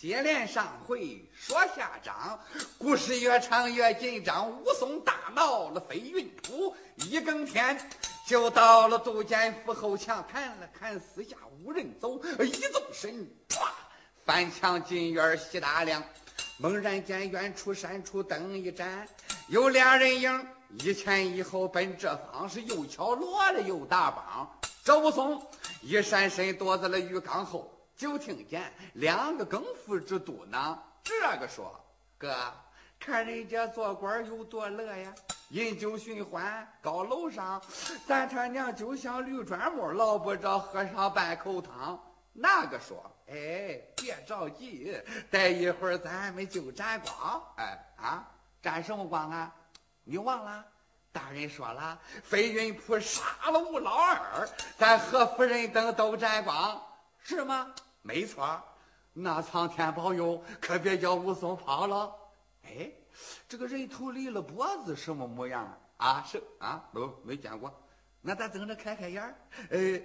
接连上回说下章，故事越长越紧张。武松大闹了飞云浦，一更天就到了杜监府后墙，看了看四下无人走，一纵身，唰，翻墙进院西大梁。猛然间，远处山处灯一盏，有俩人影，一前一后奔这方，是又敲锣了又打梆。这武松一闪身躲在了浴缸后。就听见两个更夫之嘟囔：“这个说哥，看人家做官有多乐呀，饮酒寻欢高楼上，咱他娘就像绿砖木，捞不着喝上半口汤。”那个说：“哎，别着急，待一会儿咱们就沾光。哎啊，沾什么光啊？你忘了？大人说了，飞云浦杀了吴老二，咱何夫人等都沾光，是吗？”没错，那苍天保佑，可别叫武松跑了。哎，这个人头离了脖子什么模样啊？是啊，不没见过。那咱等着开开眼儿。哎，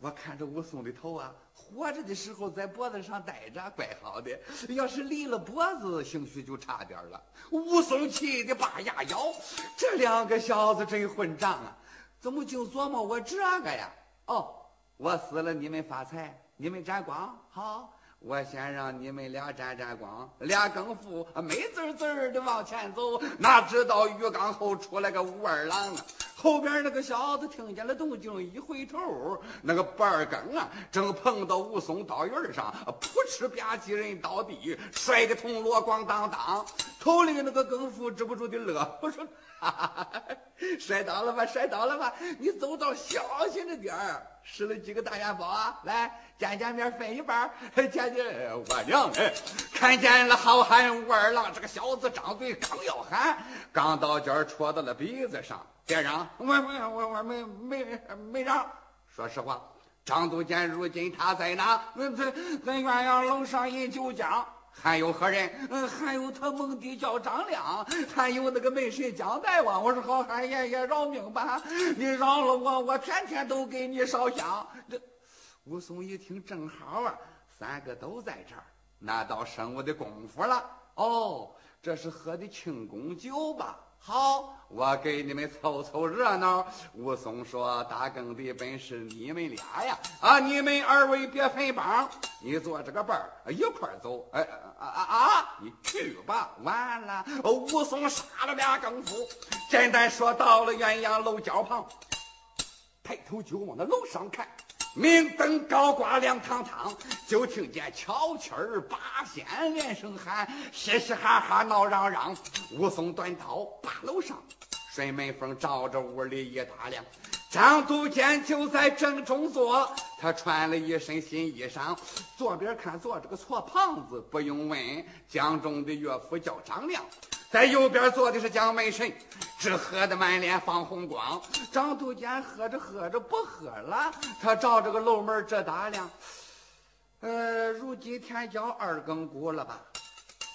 我看着武松的头啊，活着的时候在脖子上戴着，怪好的。要是离了脖子，兴许就差点了。武松气得把牙咬，这两个小子真混账啊！怎么净琢磨我这个呀？哦，我死了，你们发财。你们沾光好，我先让你们俩沾沾光。俩更夫美滋滋的往前走，哪知道浴缸后出来个武二郎啊！后边那个小子听见了动静，一回头，那个半更啊，正碰到武松刀刃上，扑哧吧唧人倒地，摔得铜锣咣当当。头里那个更夫止不住的乐，我说。哈哈哈！摔倒了吧？摔倒了吧？你走道小心着点儿。使了几个大元宝啊！来，见见面分一半。见见我娘哎！看见了好汉武二郎，这个小子张嘴刚要喊，刚到尖戳到了鼻子上。别让！我我我我没没没让。说实话，张都监如今他在哪？在在鸳鸯楼上饮酒浆。还有何人？嗯，还有他蒙弟叫张亮，还有那个门神姜大王。我说好汉爷爷饶命吧！你饶了我，我天天都给你烧香。这武松一听，正好啊，三个都在这儿，那倒省我的功夫了。哦，这是喝的庆功酒吧？好。我给你们凑凑热闹。武松说：“大更的本是你们俩呀，啊，你们二位别分帮，你做这个伴儿一块走。哎啊啊啊！你去吧。完了，武松杀了俩更夫。简单说到了鸳鸯楼脚旁，抬头就往那楼上看。”明灯高挂亮堂堂，就听见敲七儿八仙连声喊，嘻嘻哈哈闹嚷嚷。武松端刀把楼上，顺门风照着屋里一打量。张都监就在正中坐，他穿了一身新衣裳。左边看坐着个矬胖子，不用问，江中的岳父叫张亮。在右边坐的是蒋门神，只喝得满脸放红光。张都监喝着喝着不喝了，他照着个楼门这打量，呃，如今天将二更鼓了吧？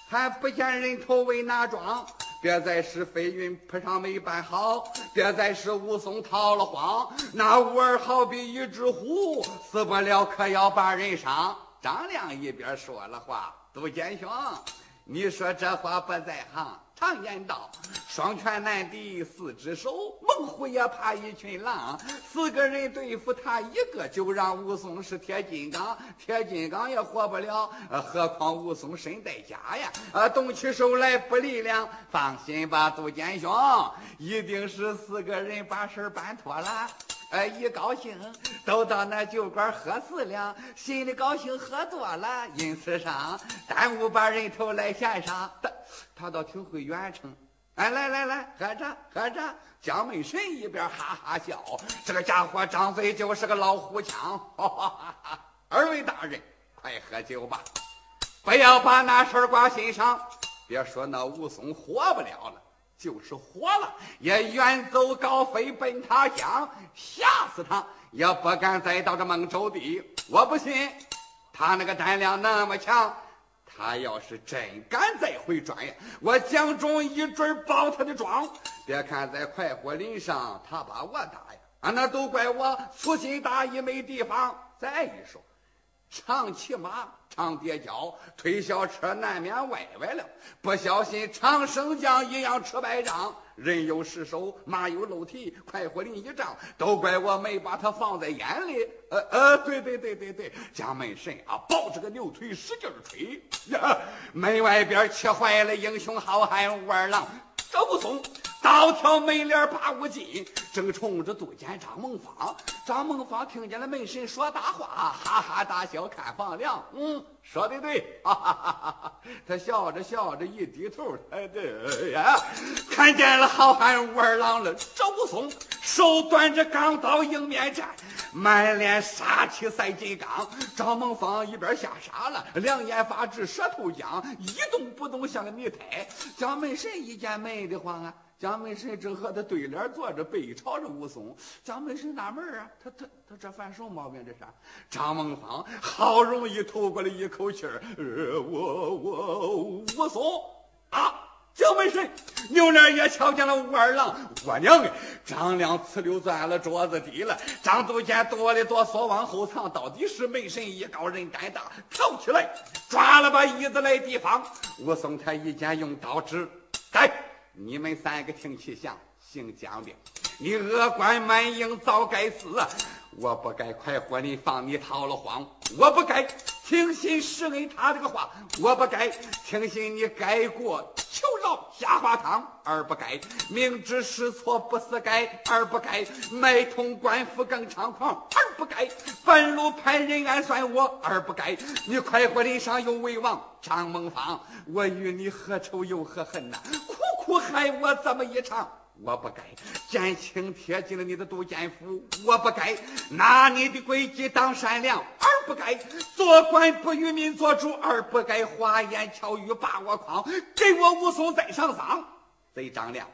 还不见人头为哪桩？别再是飞云铺上没办好，别再是武松逃了荒。那武儿好比一只虎，死不了可要把人伤。张亮一边说了话，都监兄。你说这话不在行。常言道，双拳难敌四只手，猛虎也怕一群狼。四个人对付他一个，就让武松是铁金刚，铁金刚也活不了。何况武松身带家呀，啊，动起手来不力量。放心吧，杜建兄，一定是四个人把事办妥了。哎，一高兴都到那酒馆喝四两，心里高兴喝多了，因此上耽误把人头来献上。他倒挺会圆成。哎，来来来，喝着喝着。蒋门神一边哈哈笑，这个家伙张嘴就是个老虎枪。哈哈哈哈二位大人，快喝酒吧，不要把那事儿挂心上。别说那武松活不了了。就是活了，也远走高飞奔他乡，吓死他也不敢再到这孟州地。我不信，他那个胆量那么强，他要是真敢再回转呀，我江中一准包他的庄。别看在快活林上，他把我打呀，啊，那都怪我粗心大意没地方。再一说，常骑马，常跌跤，推小车难免歪歪了。不小心，长生将一样吃败仗。人有失手，马有漏蹄，快活林一仗，都怪我没把他放在眼里。呃呃，对对对对对，家门神啊，抱着个牛腿使劲吹呀，门外边气坏了英雄好汉武二郎赵武松。刀挑门帘把我进，正冲着杜监张孟芳。张孟芳听见了门神说大话，哈哈大笑看房梁。嗯，说的对，哈哈哈哈他笑着笑着一低头，哎对呀，看见了好汉武二郎了。赵武松手端着钢刀迎面战，满脸杀气赛金刚。张孟芳一边吓傻了，两眼发直，舌头僵，一动不动像个泥胎。蒋门神一见没的慌啊。蒋门神正和他对脸坐着，背朝着武松。蒋门神纳闷啊，他他他这犯什么毛病？这是张孟芳好容易吐过了一口气儿，我我武松啊！蒋门神扭脸也瞧见了武二郎，我娘的！张良呲溜钻了桌子底了。张都监哆里哆嗦往后藏，到底是门神艺高人胆大，跳起来抓了把椅子来地方。武松他一见用刀指，来。你们三个听其详，姓蒋的，你恶贯满盈，早该死！我不该快活你放你逃了荒，我不该听信施恩他这个话，我不该听信你改过求饶下花堂，而不该明知是错不思改，而不该卖通官府更猖狂，而不该半路派人暗算我，而不该你快活林上有为王张孟芳，我与你何仇又何恨呐？苦害我这么一场，我不该。减轻贴近了你的杜监府，我不该。拿你的诡计当善良，而不该。做官不与民做主，而不该花言巧语把我诓，给我武松再上丧。贼张良，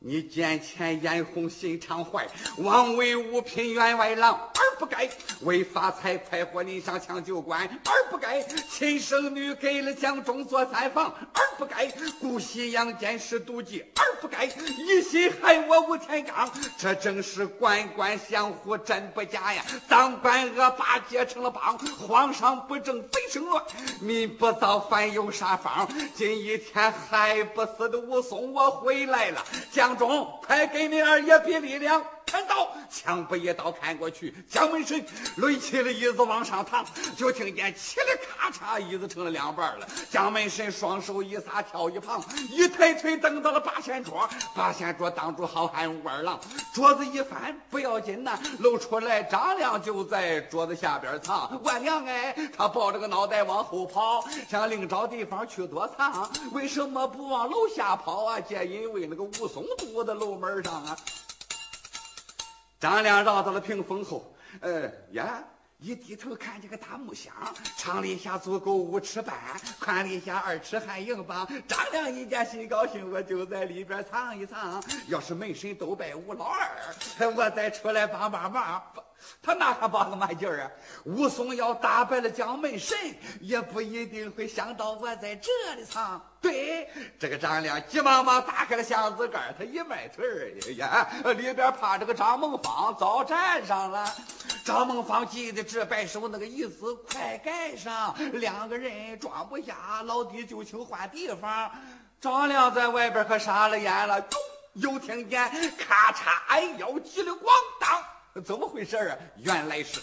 你见钱眼红心肠坏，枉为五品员外郎。而不该为发财快活林上抢酒馆，而不该亲生女给了蒋中做三房，而不该姑息养奸是妒忌，而不该一心害我吴天罡。这正是官官相护，真不假呀！当官恶霸结成了帮，皇上不正贼生乱，民不造反有啥方？今一天还不死的武松，我回来了！蒋中，快给你二爷比力量！看刀，枪不一刀看过去，蒋门神抡起了椅子往上躺，就听见嘁哩咔嚓，椅子成了两半了。蒋门神双手一撒，跳一旁，一抬腿蹬到了八仙桌，八仙桌挡住好汉武二郎，桌子一翻不要紧呐，露出来张亮就在桌子下边藏。我娘哎，他抱着个脑袋往后跑，想另找地方去躲藏，为什么不往楼下跑啊？皆因为那个武松堵在楼门上啊。张良绕到了屏风后，呃呀，一低头看见个大木箱，长里下足够五尺半，宽里下二尺还硬邦。张良一见心高兴，我就在里边藏一藏。要是门神都拜吴老二，我再出来帮帮忙。他哪还帮个嘛劲儿啊？武松要打败了蒋门神，也不一定会想到我在这里藏。对，这个张良急忙忙打开了箱子盖他一迈腿儿呀，里边趴着个张梦芳，早站上了。张梦芳急得直摆手，那个意思快盖上，两个人装不下，老弟就请换地方。张良在外边可傻了眼了，又听见咔嚓，哎呦，急了咣。怎么回事啊？原来是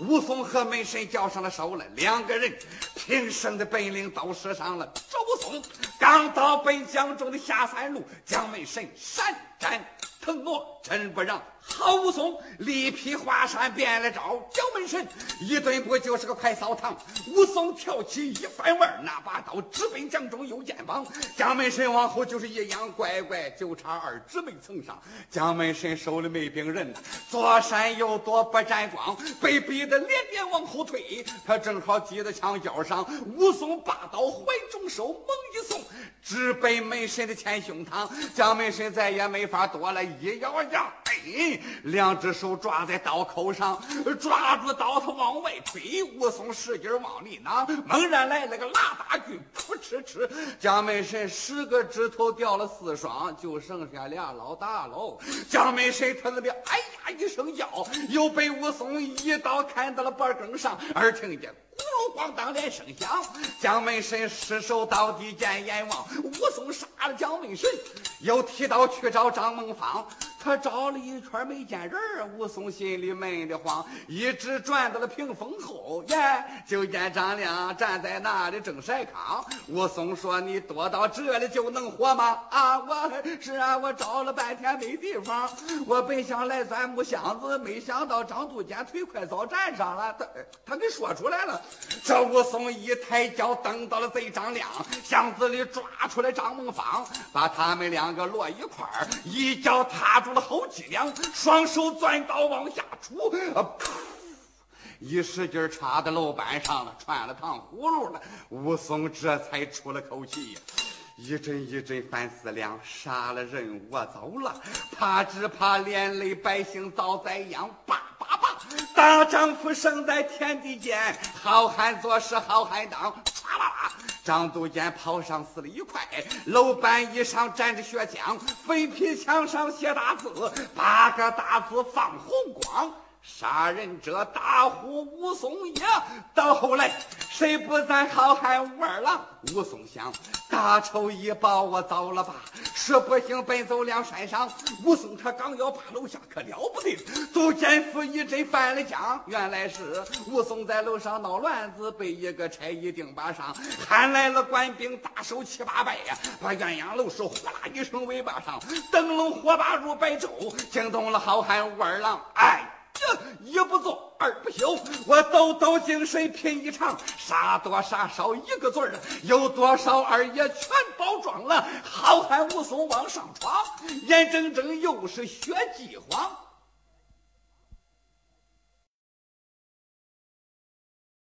武松和门神交上了手了，两个人平生的本领都使上了。这武松刚到本江中的下三路，将门神闪斩腾挪，真不让。好武松力劈华山变了招，蒋门神一顿步就是个快扫堂。武松跳起一翻腕，拿把刀直奔蒋中右肩膀。蒋门神往后就是一仰，乖乖就差二指没蹭上。蒋门神手里没兵刃，左闪右躲不沾光，被逼得连连往后退。他正好挤在墙角上，武松把刀怀中手，猛一送，直奔门神的前胸膛。蒋门神再也没法躲了，一咬牙，哎。两只手抓在刀口上，抓住刀头往外推。武松使劲往里拿，猛然来了个拉大锯，噗哧哧，蒋门神十个指头掉了四双，就剩下俩老大喽。蒋门神他那边哎呀一声叫，又被武松一刀砍到了脖梗上，而听见。咕噜咣当连声响，蒋门神失手倒地见阎王。武松杀了蒋门神，又提刀去找张孟芳。他找了一圈没见人武松心里闷得慌，一直转到了屏风后，耶，就见张亮站在那里正晒炕。武松说：“你躲到这里就能活吗？”啊，我是啊，我找了半天没地方，我本想来钻木箱子，没想到张杜坚腿快早站上了，他他给说出来了。这武松一抬脚蹬到了贼张亮箱子里，抓出来张孟芳，把他们两个摞一块儿，一脚踏住了后脊梁，双手钻刀往下杵，噗！一使劲插在楼板上了，穿了糖葫芦了。武松这才出了口气，一阵一阵反思量，杀了人我走了，怕只怕连累百姓遭灾殃。叭叭叭，大丈夫生在天地间，好汉做事好汉当。唰啦啦，张杜坚跑上死了一块，楼板衣上沾着血浆，废皮墙上写大字，八个大字放红光。杀人者大呼武松也，到后来谁不赞好汉武二郎？武松想大仇已报，我走了吧。实不行，奔走梁山上。武松他刚要爬楼下，可了不得！杜建福一阵翻了江，原来是武松在楼上闹乱子，被一个差役钉把上，喊来了官兵，大手七八百呀，把鸳鸯楼是呼啦一声尾巴上，灯笼火把如白昼，惊动了好汉武二郎。哎。这一不做二不休，我抖抖精神拼一场，杀多杀少一个字儿，有多少二爷全包装了。好汉武松往上闯，眼睁睁又是血迹荒。